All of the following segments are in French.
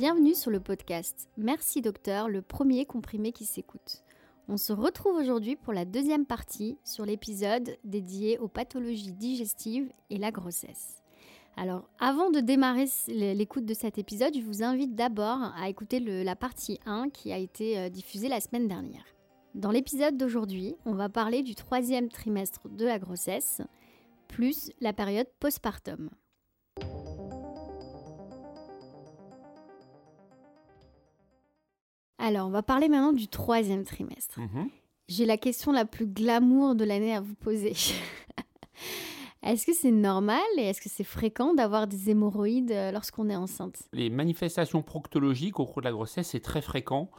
Bienvenue sur le podcast Merci Docteur, le premier comprimé qui s'écoute. On se retrouve aujourd'hui pour la deuxième partie sur l'épisode dédié aux pathologies digestives et la grossesse. Alors, avant de démarrer l'écoute de cet épisode, je vous invite d'abord à écouter la partie 1 qui a été euh, diffusée la semaine dernière. Dans l'épisode d'aujourd'hui, on va parler du troisième trimestre de la grossesse, plus la période postpartum. Alors, on va parler maintenant du troisième trimestre. Mhm. J'ai la question la plus glamour de l'année à vous poser. est-ce que c'est normal et est-ce que c'est fréquent d'avoir des hémorroïdes euh, lorsqu'on est enceinte? Les manifestations proctologiques au cours de la grossesse, c'est très fréquent.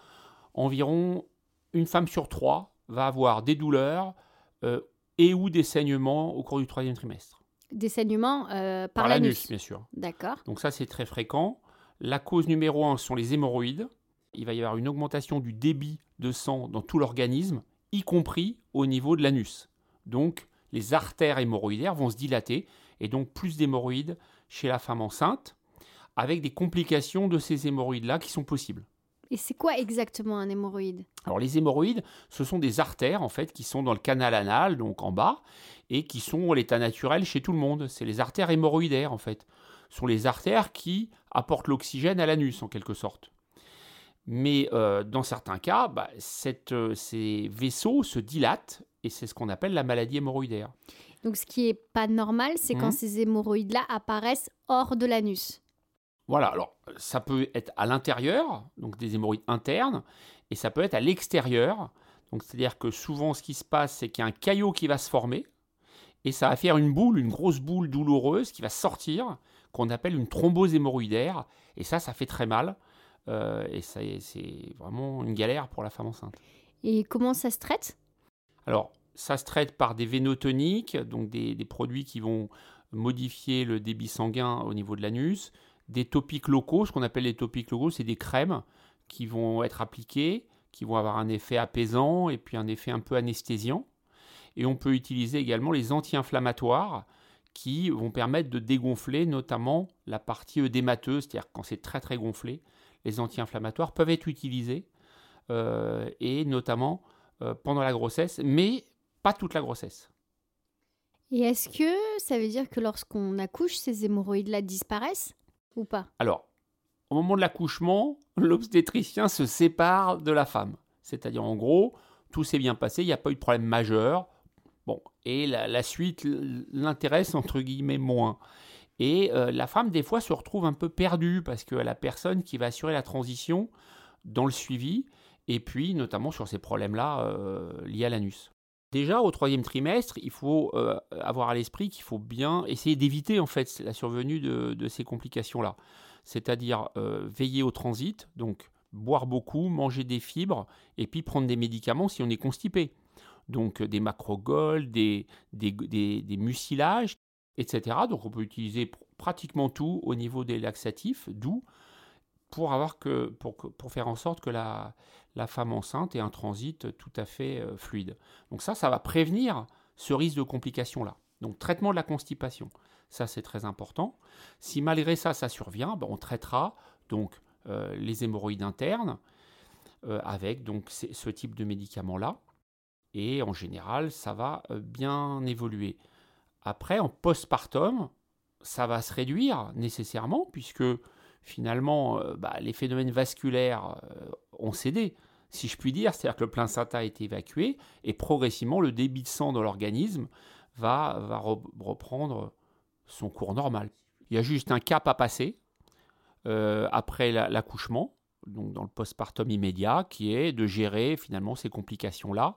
Environ une femme sur trois va avoir des douleurs euh, et ou des saignements au cours du troisième trimestre. Des saignements euh, par, Par l'anus l'anus, bien sûr. D'accord. Donc ça, c'est très fréquent. La cause numéro un sont les hémorroïdes. Il va y avoir une augmentation du débit de sang dans tout l'organisme, y compris au niveau de l'anus. Donc, les artères hémorroïdaires vont se dilater et donc plus d'hémorroïdes chez la femme enceinte, avec des complications de ces hémorroïdes-là qui sont possibles. Et c'est quoi exactement un hémorroïde? Alors les hémorroïdes, ce sont des artères en fait qui sont dans le canal anal, donc en bas, et qui sont à l'état naturel chez tout le monde. C'est les artères hémorroïdaires en fait. Ce sont les artères qui apportent l'oxygène à l'anus en quelque sorte. Mais euh, dans certains cas, bah, cette, euh, ces vaisseaux se dilatent et c'est ce qu'on appelle la maladie hémorroïdaire. Donc, ce qui est pas normal, c'est quand Mhm. ces hémorroïdes-là apparaissent hors de l'anus. Voilà, alors ça peut être à l'intérieur, donc des hémorroïdes internes, et ça peut être à l'extérieur. Donc c'est-à-dire que souvent ce qui se passe, c'est qu'il y a un caillot qui va se former, et ça va faire une boule, une grosse boule douloureuse qui va sortir, qu'on appelle une thrombose hémorroïdaire, et ça, ça fait très mal, euh, et ça- c'est vraiment une galère pour la femme enceinte. Et comment ça se traite? Alors, ça se traite par des vénotoniques, donc des, des produits qui vont modifier le débit sanguin au niveau de l'anus, des topiques locaux, ce qu'on appelle les topiques locaux, c'est des crèmes qui vont être appliquées, qui vont avoir un effet apaisant et puis un effet un peu anesthésiant. Et on peut utiliser également les anti-inflammatoires qui vont permettre de dégonfler notamment la partie œdémateuse, c'est-à-dire quand c'est très très gonflé, les anti-inflammatoires peuvent être utilisés euh, et notamment euh, pendant la grossesse, mais pas toute la grossesse. Et est-ce que ça veut dire que lorsqu'on accouche, ces hémorroïdes-là disparaissent ou pas? Alors, au moment de l'accouchement, l'obstétricien se sépare de la femme. C'est-à-dire, en gros, tout s'est bien passé, il n'y a pas eu de problème majeur. Bon, et la, la suite l'intéresse, entre guillemets, moins. Et euh, la femme, des fois, se retrouve un peu perdue parce que la personne qui va assurer la transition dans le suivi, et puis notamment sur ces problèmes-là euh, liés à l'anus. Déjà, au troisième trimestre, il faut euh, avoir à l'esprit qu'il faut bien essayer d'éviter en fait la survenue de, ces complications-là. C'est-à-dire veiller au transit, donc boire beaucoup, manger des fibres, et puis prendre des médicaments si on est constipé. Donc des des, des, des mucilages, etc. Donc on peut utiliser pr- pratiquement tout au niveau des laxatifs, doux, pour, avoir que, pour, faire en sorte que la, femme enceinte ait un transit tout à fait euh, fluide. Donc ça, ça va prévenir ce risque de complication-là. Donc traitement de la constipation, ça c'est très important. Si malgré ça, ça survient, ben, on traitera donc euh, les hémorroïdes internes euh, avec donc ce type de médicaments-là. Et en général, ça va bien évoluer. Après, en postpartum, ça va se réduire nécessairement puisque finalement, euh, bah, les phénomènes vasculaires euh, ont cédé, si je puis dire, c'est-à-dire que le placenta a été évacué et progressivement le débit de sang dans l'organisme va, va re- reprendre son cours normal. Il y a juste un cap à passer euh, après la- l'accouchement, donc dans le postpartum immédiat, qui est de gérer finalement ces complications-là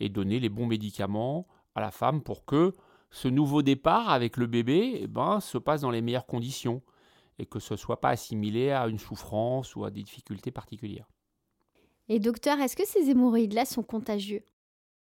et donner les bons médicaments à la femme pour que ce nouveau départ avec le bébé eh ben, se passe dans les meilleures conditions et que ce ne soit pas assimilé à une souffrance ou à des difficultés particulières. Et docteur, est-ce que ces hémorroïdes-là sont contagieux?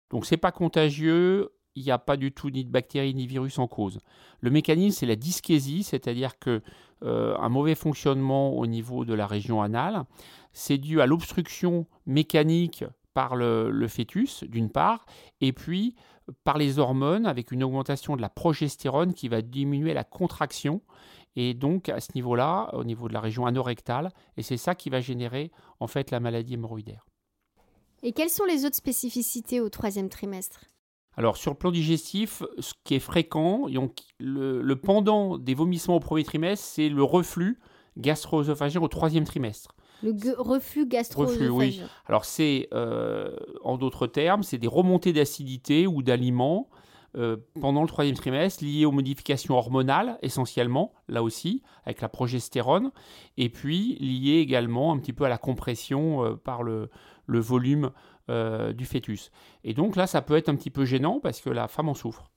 Donc c'est pas contagieux, il n'y a pas du tout ni de bactéries ni de virus en cause. Le mécanisme c'est la dyschésie, c'est-à-dire que euh, un mauvais fonctionnement au niveau de la région anale, c'est dû à l'obstruction mécanique par le, le fœtus d'une part, et puis par les hormones avec une augmentation de la progestérone qui va diminuer la contraction et donc à ce niveau-là, au niveau de la région anorectale, et c'est ça qui va générer en fait la maladie hémorroïdaire. Et quelles sont les autres spécificités au troisième trimestre? Alors, sur le plan digestif, ce qui est fréquent, le, pendant des vomissements au premier trimestre, c'est le reflux gastro-œsophagien au troisième trimestre. Le reflux gastro-œsophagien. Oui. Alors, c'est, euh, en d'autres termes, c'est des remontées d'acidité ou d'aliments euh, pendant le troisième trimestre liées aux modifications hormonales, essentiellement, là aussi, avec la progestérone, et puis liées également un petit peu à la compression euh, par le, le volume du fœtus. Et donc là, ça peut être un petit peu gênant parce que la femme en souffre.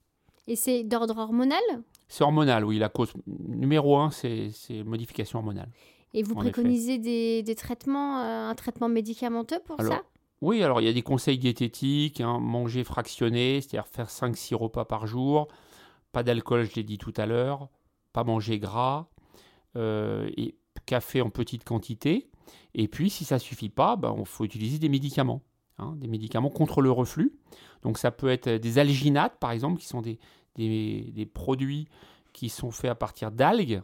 Et c'est d'ordre hormonal? C'est hormonal, oui. La cause numéro un, c'est modification hormonale. Et vous préconisez des, traitements, euh, un traitement médicamenteux pour ça? Oui, alors il y a des conseils diététiques, hein, manger fractionné, c'est-à-dire faire 5-6 repas par jour, pas d'alcool, je l'ai dit tout à l'heure, pas manger gras, euh, et café en petite quantité. Et puis, si ça ne suffit pas, ben, il faut utiliser des médicaments. Hein, des médicaments contre le reflux. Donc ça peut être des alginates, par exemple, qui sont des, des, produits qui sont faits à partir d'algues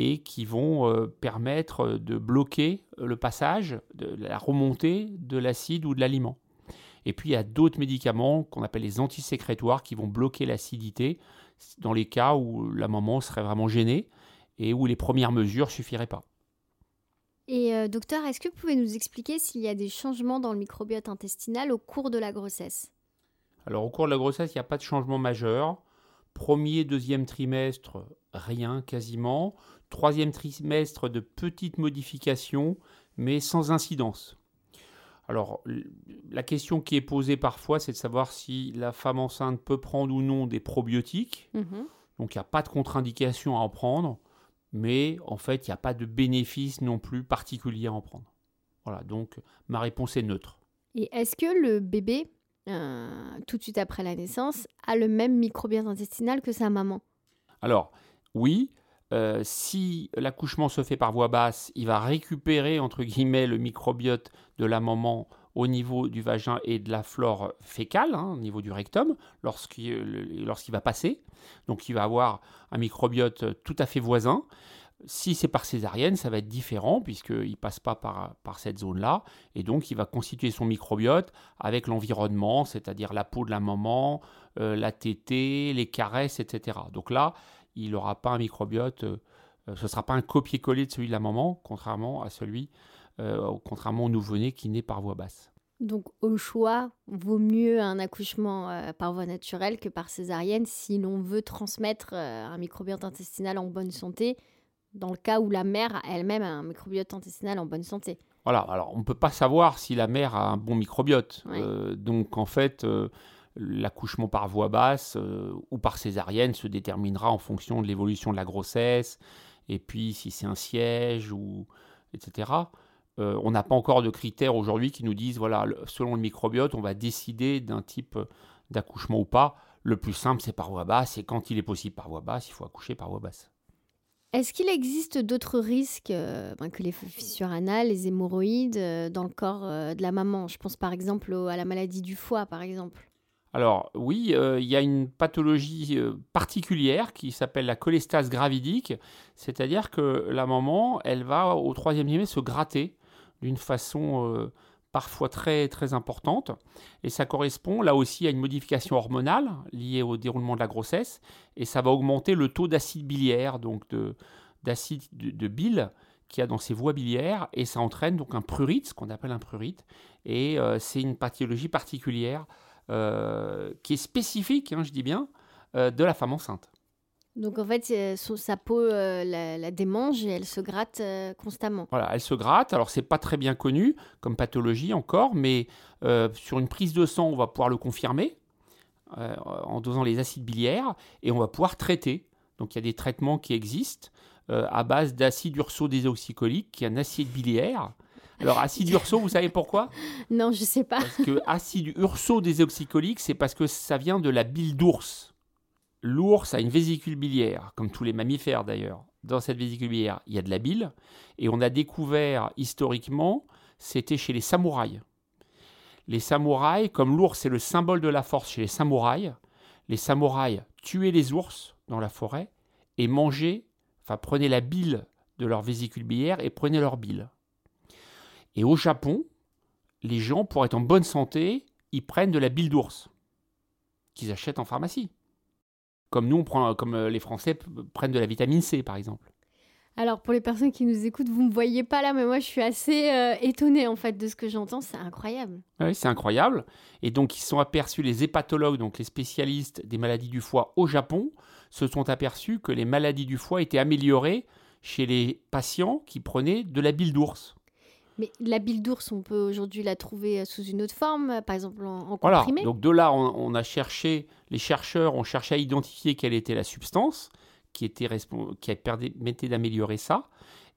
et qui vont euh, permettre de bloquer le passage, de la remontée de l'acide ou de l'aliment. Et puis il y a d'autres médicaments qu'on appelle les antisécrétoires qui vont bloquer l'acidité dans les cas où la maman serait vraiment gênée et où les premières mesures suffiraient pas. Et euh, docteur, est-ce que vous pouvez nous expliquer s'il y a des changements dans le microbiote intestinal au cours de la grossesse? Alors au cours de la grossesse, il n'y a pas de changement majeur. Premier, deuxième trimestre, rien quasiment. Troisième trimestre, de petites modifications, mais sans incidence. Alors, la question qui est posée parfois, c'est de savoir si la femme enceinte peut prendre ou non des probiotiques. Mhm. Donc, il n'y a pas de contre-indication à en prendre mais en fait, il n'y a pas de bénéfice non plus particulier à en prendre. Voilà, donc ma réponse est neutre. Et est-ce que le bébé, euh, tout de suite après la naissance, a le même microbiote intestinal que sa maman? Alors, oui. Euh, si l'accouchement se fait par voie basse, il va récupérer, entre guillemets, le microbiote de la maman au niveau du vagin et de la flore fécale, hein, au niveau du rectum, lorsqu'il va passer. Donc il va avoir un microbiote tout à fait voisin. Si c'est par césarienne, ça va être différent puisqu'il ne passe pas par, par cette zone-là. Et donc il va constituer son microbiote avec l'environnement, c'est-à-dire la peau de la maman, euh, la tétée, les caresses, etc. Donc là, il n'aura pas un microbiote, euh, ce ne sera pas un copier-coller de celui de la maman, contrairement à celui euh, contrairement au nouveau-né qui naît par voie basse. Donc au choix, vaut mieux un accouchement euh, par voie naturelle que par césarienne si l'on veut transmettre euh, un microbiote intestinal en bonne santé, dans le cas où la mère a elle-même a un microbiote intestinal en bonne santé. Voilà, alors on ne peut pas savoir si la mère a un bon microbiote. donc en fait, l'accouchement par voie basse ou par césarienne se déterminera en fonction de l'évolution de la grossesse, et puis si c'est un siège, ou etc. Euh, on n'a pas encore de critères aujourd'hui qui nous disent, voilà, selon le microbiote, on va décider d'un type euh, d'accouchement ou pas. Le plus simple, c'est par voie basse, et quand il est possible par voie basse, il faut accoucher par voie basse. Est-ce qu'il existe d'autres risques euh, ben, que les fissures anales, les hémorroïdes dans le corps de la maman? Je pense par exemple à la maladie du foie, par exemple. Alors oui, il y a une pathologie particulière qui s'appelle la cholestase gravidique, c'est-à-dire que la maman, elle va au troisième trimestre se gratter d'une façon euh, parfois très, très importante. Et ça correspond là aussi à une modification hormonale liée au déroulement de la grossesse. Et ça va augmenter le taux d'acide biliaire, donc d'acide de, bile qu'il y a dans ces voies biliaires. Et ça entraîne donc un prurite, ce qu'on appelle un prurite. Et euh, c'est une pathologie particulière euh, qui est spécifique, hein, je dis bien, de la femme enceinte. Donc en fait, sa peau euh, la, démange et elle se gratte euh, constamment. Voilà, elle se gratte. Alors c'est pas très bien connu comme pathologie encore, mais euh, sur une prise de sang, on va pouvoir le confirmer en dosant les acides biliaires et on va pouvoir traiter. Donc il y a des traitements qui existent à base d'acide urso-désoxycholique, qui est un acide biliaire. Alors, acide urso, vous savez pourquoi? Non, je sais pas. Parce que acide urso-désoxycholique, c'est parce que ça vient de la bile d'ours. L'ours a une vésicule biliaire, comme tous les mammifères d'ailleurs. Dans cette vésicule biliaire, il y a de la bile. Et on a découvert historiquement, c'était chez les samouraïs. Les samouraïs, comme l'ours est le symbole de la force chez les samouraïs, les samouraïs tuaient les ours dans la forêt et mangeaient, enfin prenez la bile de leur vésicule biliaire et prenez leur bile. Et au Japon, les gens, pour être en bonne santé, ils prennent de la bile d'ours qu'ils achètent en pharmacie. Comme nous, on prend, comme euh, les Français prennent de la vitamine C, par exemple. Alors pour les personnes qui nous écoutent, vous ne me voyez pas là, mais moi je suis assez euh, étonnée en fait de ce que j'entends, c'est incroyable. Oui, c'est incroyable. Et donc ils sont aperçus, les hépatologues, donc les spécialistes des maladies du foie au Japon, se sont aperçus que les maladies du foie étaient améliorées chez les patients qui prenaient de la bile d'ours. Mais la bile d'ours, on peut aujourd'hui la trouver euh, sous une autre forme, euh, par exemple en, en Voilà, comprimé. donc de là, on, on a cherché, les chercheurs ont cherché à identifier quelle était la substance qui, était qui permettait d'améliorer ça.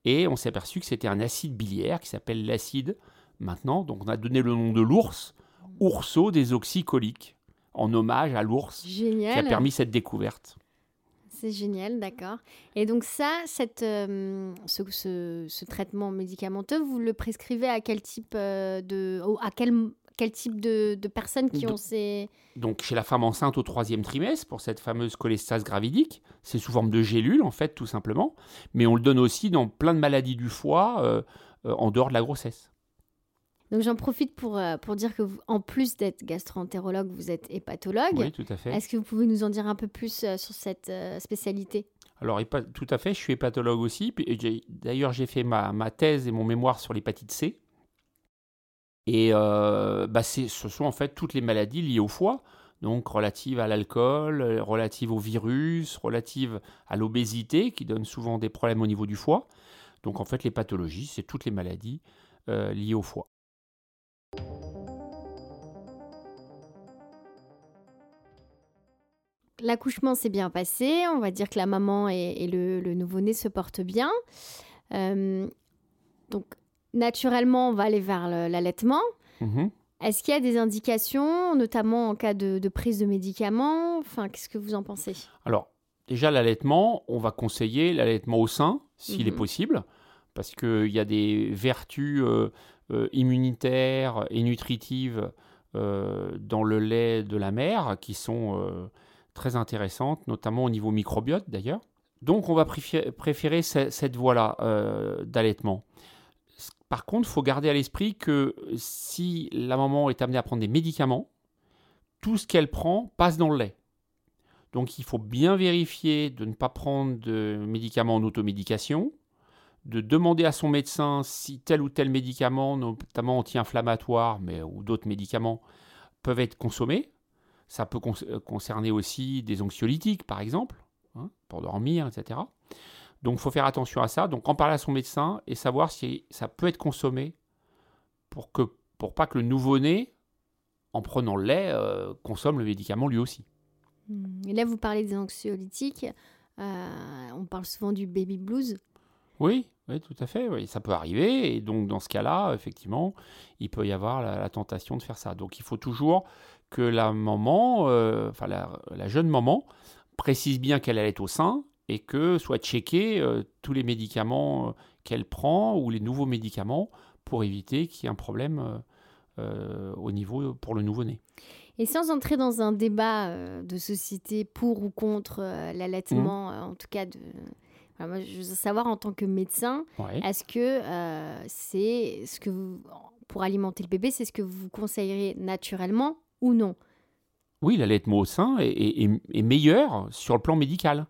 Et on s'est aperçu que c'était un acide biliaire qui s'appelle l'acide maintenant. Donc on a donné le nom de l'ours, ourso désoxycholique, en hommage à l'ours qui a permis cette découverte. C'est génial, d'accord. Et donc ça, cette, euh, ce, ce- ce traitement médicamenteux, vous le prescrivez à quel type euh, de, à quel, quel type de, de personnes qui Donc- ont ces... Donc chez la femme enceinte au troisième trimestre, pour cette fameuse cholestase gravidique, c'est sous forme de gélule en fait tout simplement, mais on le donne aussi dans plein de maladies du foie euh, en dehors de la grossesse. Donc j'en profite pour, euh, pour dire que vous, en plus d'être gastro-entérologue, vous êtes hépatologue. Oui, tout à fait. Est-ce que vous pouvez nous en dire un peu plus euh, sur cette euh, spécialité? Alors tout à fait, je suis hépatologue aussi. D'ailleurs, j'ai fait ma, ma thèse et mon mémoire sur l'hépatite C. Et bah, ce sont en fait toutes les maladies liées au foie, donc relatives à l'alcool, relatives au virus, relatives à l'obésité, qui donnent souvent des problèmes au niveau du foie. Donc en fait, les pathologies, c'est toutes les maladies liées au foie. L'accouchement s'est bien passé, on va dire que la maman et, et le, le nouveau-né se portent bien. Euh, donc naturellement, on va aller vers l'allaitement. Mhm. Est-ce qu'il y a des indications, notamment en cas de, de prise de médicaments? Enfin, qu'est-ce que vous en pensez? Alors, déjà, l'allaitement, on va conseiller l'allaitement au sein, s'il est Mhm. possible, parce qu'il y a des vertus euh, euh, immunitaires et nutritives euh, dans le lait de la mère qui sont très intéressantes, notamment au niveau microbiote d'ailleurs. Donc, on va préférer ce- cette voie-là euh, d'allaitement. Par contre, il faut garder à l'esprit que si la maman est amenée à prendre des médicaments, tout ce qu'elle prend passe dans le lait. Donc il faut bien vérifier de ne pas prendre de médicaments en automédication, de demander à son médecin si tel ou tel médicament, notamment anti-inflammatoire, mais ou d'autres médicaments, peuvent être consommés. Ça peut con- euh, concerner aussi des anxiolytiques, par exemple, hein, pour dormir, etc. Donc il faut faire attention à ça. Donc en parler à son médecin et savoir si ça peut être consommé pour que pour pas que le nouveau-né, en prenant le lait, euh, consomme le médicament lui aussi. Hmm. Et là, vous parlez des anxiolytiques. euh, on parle souvent du baby blues. Oui, oui, tout à fait. Oui, ça peut arriver. Et donc, dans ce cas-là, effectivement, il peut y avoir la, la tentation de faire ça. Donc, il faut toujours que la maman, euh, enfin la, la jeune maman, précise bien qu'elle allait au sein et que soit checké euh, tous les médicaments euh, qu'elle prend ou les nouveaux médicaments pour éviter qu'il y ait un problème euh, au niveau pour le nouveau-né. Et sans entrer dans un débat de société pour ou contre l'allaitement, euh, en tout cas, de... moi, je veux savoir en tant que médecin, Ouais. est-ce que euh, c'est ce que vous, pour alimenter le bébé, c'est ce que vous conseillerez naturellement ou non? Oui, l'allaitement au sein est, meilleur sur le plan médical,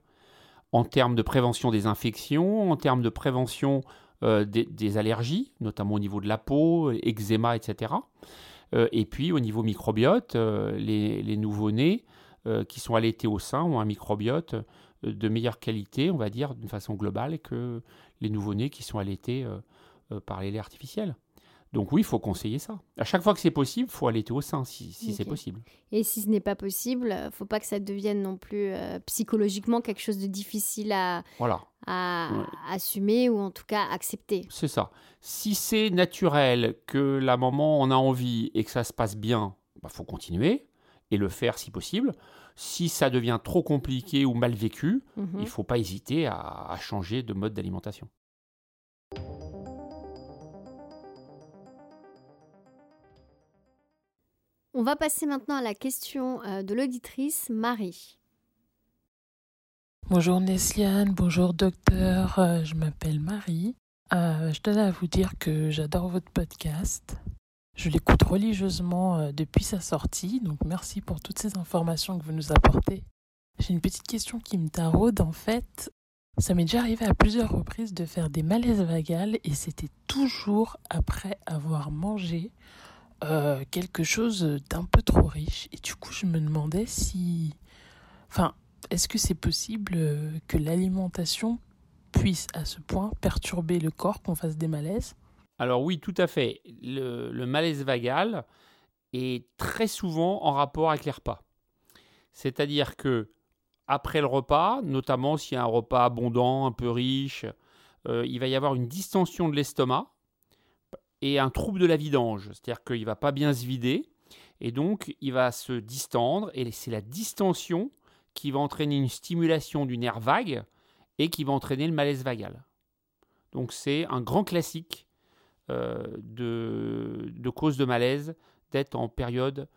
en termes de prévention des infections, en termes de prévention euh, des, allergies, notamment au niveau de la peau, eczéma, etc. Euh, et puis au niveau microbiote, euh, les, les nouveau-nés qui sont allaités au sein ont un microbiote de meilleure qualité, on va dire, d'une façon globale, que les nouveau-nés qui sont allaités par les laits artificiels. Donc oui, il faut conseiller ça. À chaque fois que c'est possible, il faut allaiter au sein, si, si c'est possible. Et si ce n'est pas possible, euh, faut pas que ça devienne non plus euh, psychologiquement quelque chose de difficile à, Voilà. à Ouais. assumer ou en tout cas accepter. C'est ça. Si c'est naturel, que la maman en a envie et que ça se passe bien, il faut continuer et le faire si possible. Si ça devient trop compliqué ou mal vécu, Mhm. il ne faut pas hésiter à, à changer de mode d'alimentation. On va passer maintenant à la question euh, de l'auditrice Marie. Bonjour Nesliane, bonjour docteur, euh, je m'appelle Marie. Euh, je tenais à vous dire que j'adore votre podcast. Je l'écoute religieusement depuis sa sortie, donc merci pour toutes ces informations que vous nous apportez. J'ai une petite question qui me taraude en fait. Ça m'est déjà arrivé à plusieurs reprises de faire des malaises vagales et c'était toujours après avoir mangé euh, quelque chose d'un peu trop riche. Et du coup, je me demandais si... Enfin, est-ce que c'est possible euh, que l'alimentation puisse à ce point perturber le corps, qu'on fasse des malaises? Alors oui, tout à fait. Le, malaise vagal est très souvent en rapport avec les repas. C'est-à-dire que après le repas, notamment s'il y a un repas abondant, un peu riche, euh, il va y avoir une distension de l'estomac et un trouble de la vidange. C'est-à-dire qu'il ne va pas bien se vider et donc il va se distendre et c'est la distension qui va entraîner une stimulation du nerf vague et qui va entraîner le malaise vagal. Donc c'est un grand classique euh, de, cause de malaise d'être en période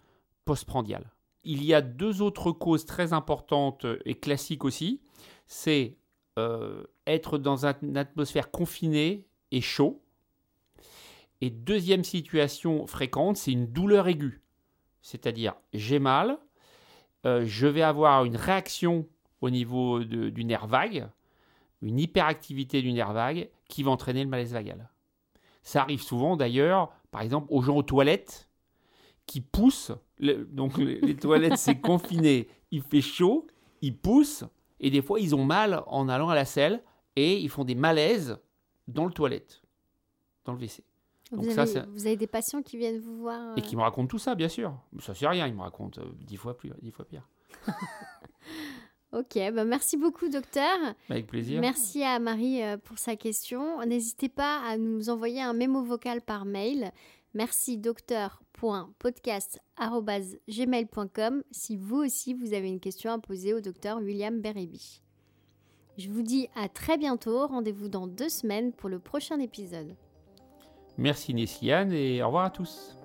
postprandiale. Il y a deux autres causes très importantes et classiques aussi. C'est euh, être dans une atmosphère confinée et chaud. Et deuxième situation fréquente, c'est une douleur aiguë. C'est-à-dire, j'ai mal, euh, je vais avoir une réaction au niveau de, du nerf vague, une hyperactivité du nerf vague qui va entraîner le malaise vagal. Ça arrive souvent d'ailleurs, par exemple, aux gens aux toilettes qui poussent donc les, toilettes, c'est confiné, il fait chaud, ils poussent, et des fois ils ont mal en allant à la selle, et ils font des malaises dans le toilette, dans le WC. Vous, avez, ça, vous avez des patients qui viennent vous voir Et qui me racontent tout ça, bien sûr. Ça, c'est rien, ils me racontent euh, dix fois plus, dix fois pire. ok, bah merci beaucoup, docteur. Avec plaisir. Merci à Marie euh, pour sa question. N'hésitez pas à nous envoyer un mémo vocal par mail. Merci, docteur podcast.gmail.com si vous aussi vous avez une question à poser au docteur William Berribi. Je vous dis à très bientôt, rendez-vous dans deux semaines pour le prochain épisode. Merci Nessiane et au revoir à tous.